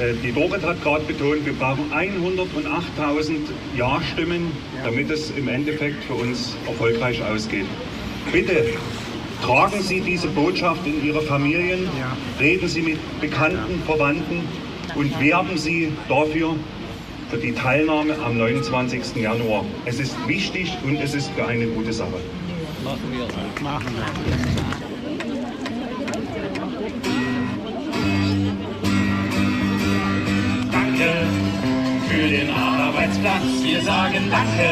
Äh, die Dorit hat gerade betont, wir brauchen 108.000 Ja-Stimmen, damit es im Endeffekt für uns erfolgreich ausgeht. Bitte tragen Sie diese Botschaft in Ihre Familien, reden Sie mit Bekannten, Verwandten und werben Sie dafür für die Teilnahme am 29. Januar. Es ist wichtig und es ist für eine gute Sache. Machen wir. Machen wir. Den Arbeitsplatz. Wir sagen Danke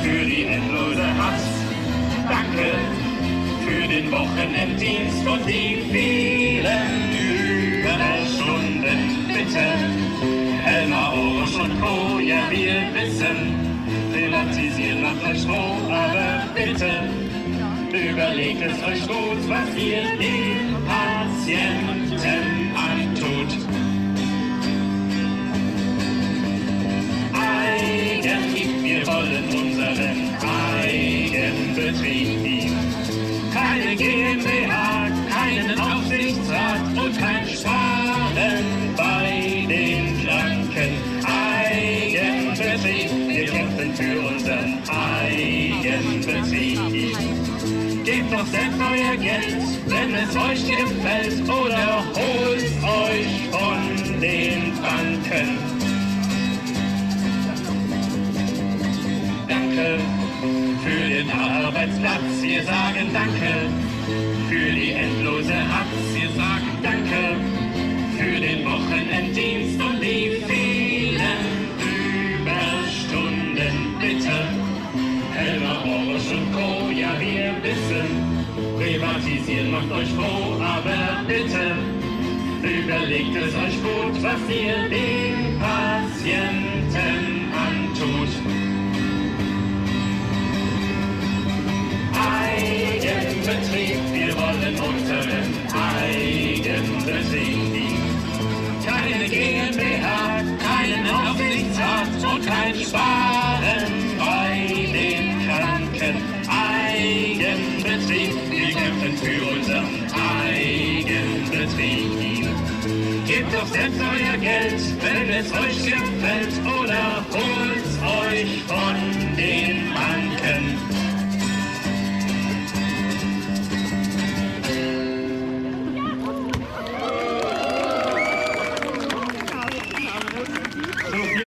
für die endlose Hass. Danke für den Wochenenddienst und die vielen Überstunden. Bitte, Helmer, Orusch und Co. Ja, wir wissen, privatisieren macht euch froh, aber bitte überlegt es euch gut, was ihr den Patienten wir wollen unseren Eigenbetrieb. Keine GmbH, keinen Aufsichtsrat und kein Sparen bei den Kranken. Eigenbetrieb, wir kämpfen für unseren Eigenbetrieb. Gebt doch selbst euer Geld, wenn es euch gefällt, oder holt euch Danke für den Arbeitsplatz, wir sagen Danke für die endlose Hatz, wir sagen Danke für den Wochenenddienst und die vielen Überstunden. Bitte, Helmer, Boris und Co., ja wir wissen, privatisieren macht euch froh, aber bitte überlegt es euch gut, was ihr den Patienten Eigenbetrieb, wir wollen unseren Eigenbetrieb. Keine GmbH, keinen Aufsichtsrat und kein Sparen bei den Kranken. Eigenbetrieb, wir kämpfen für unseren Eigenbetrieb. Gebt doch selbst euer Geld, wenn es euch gefällt, oder von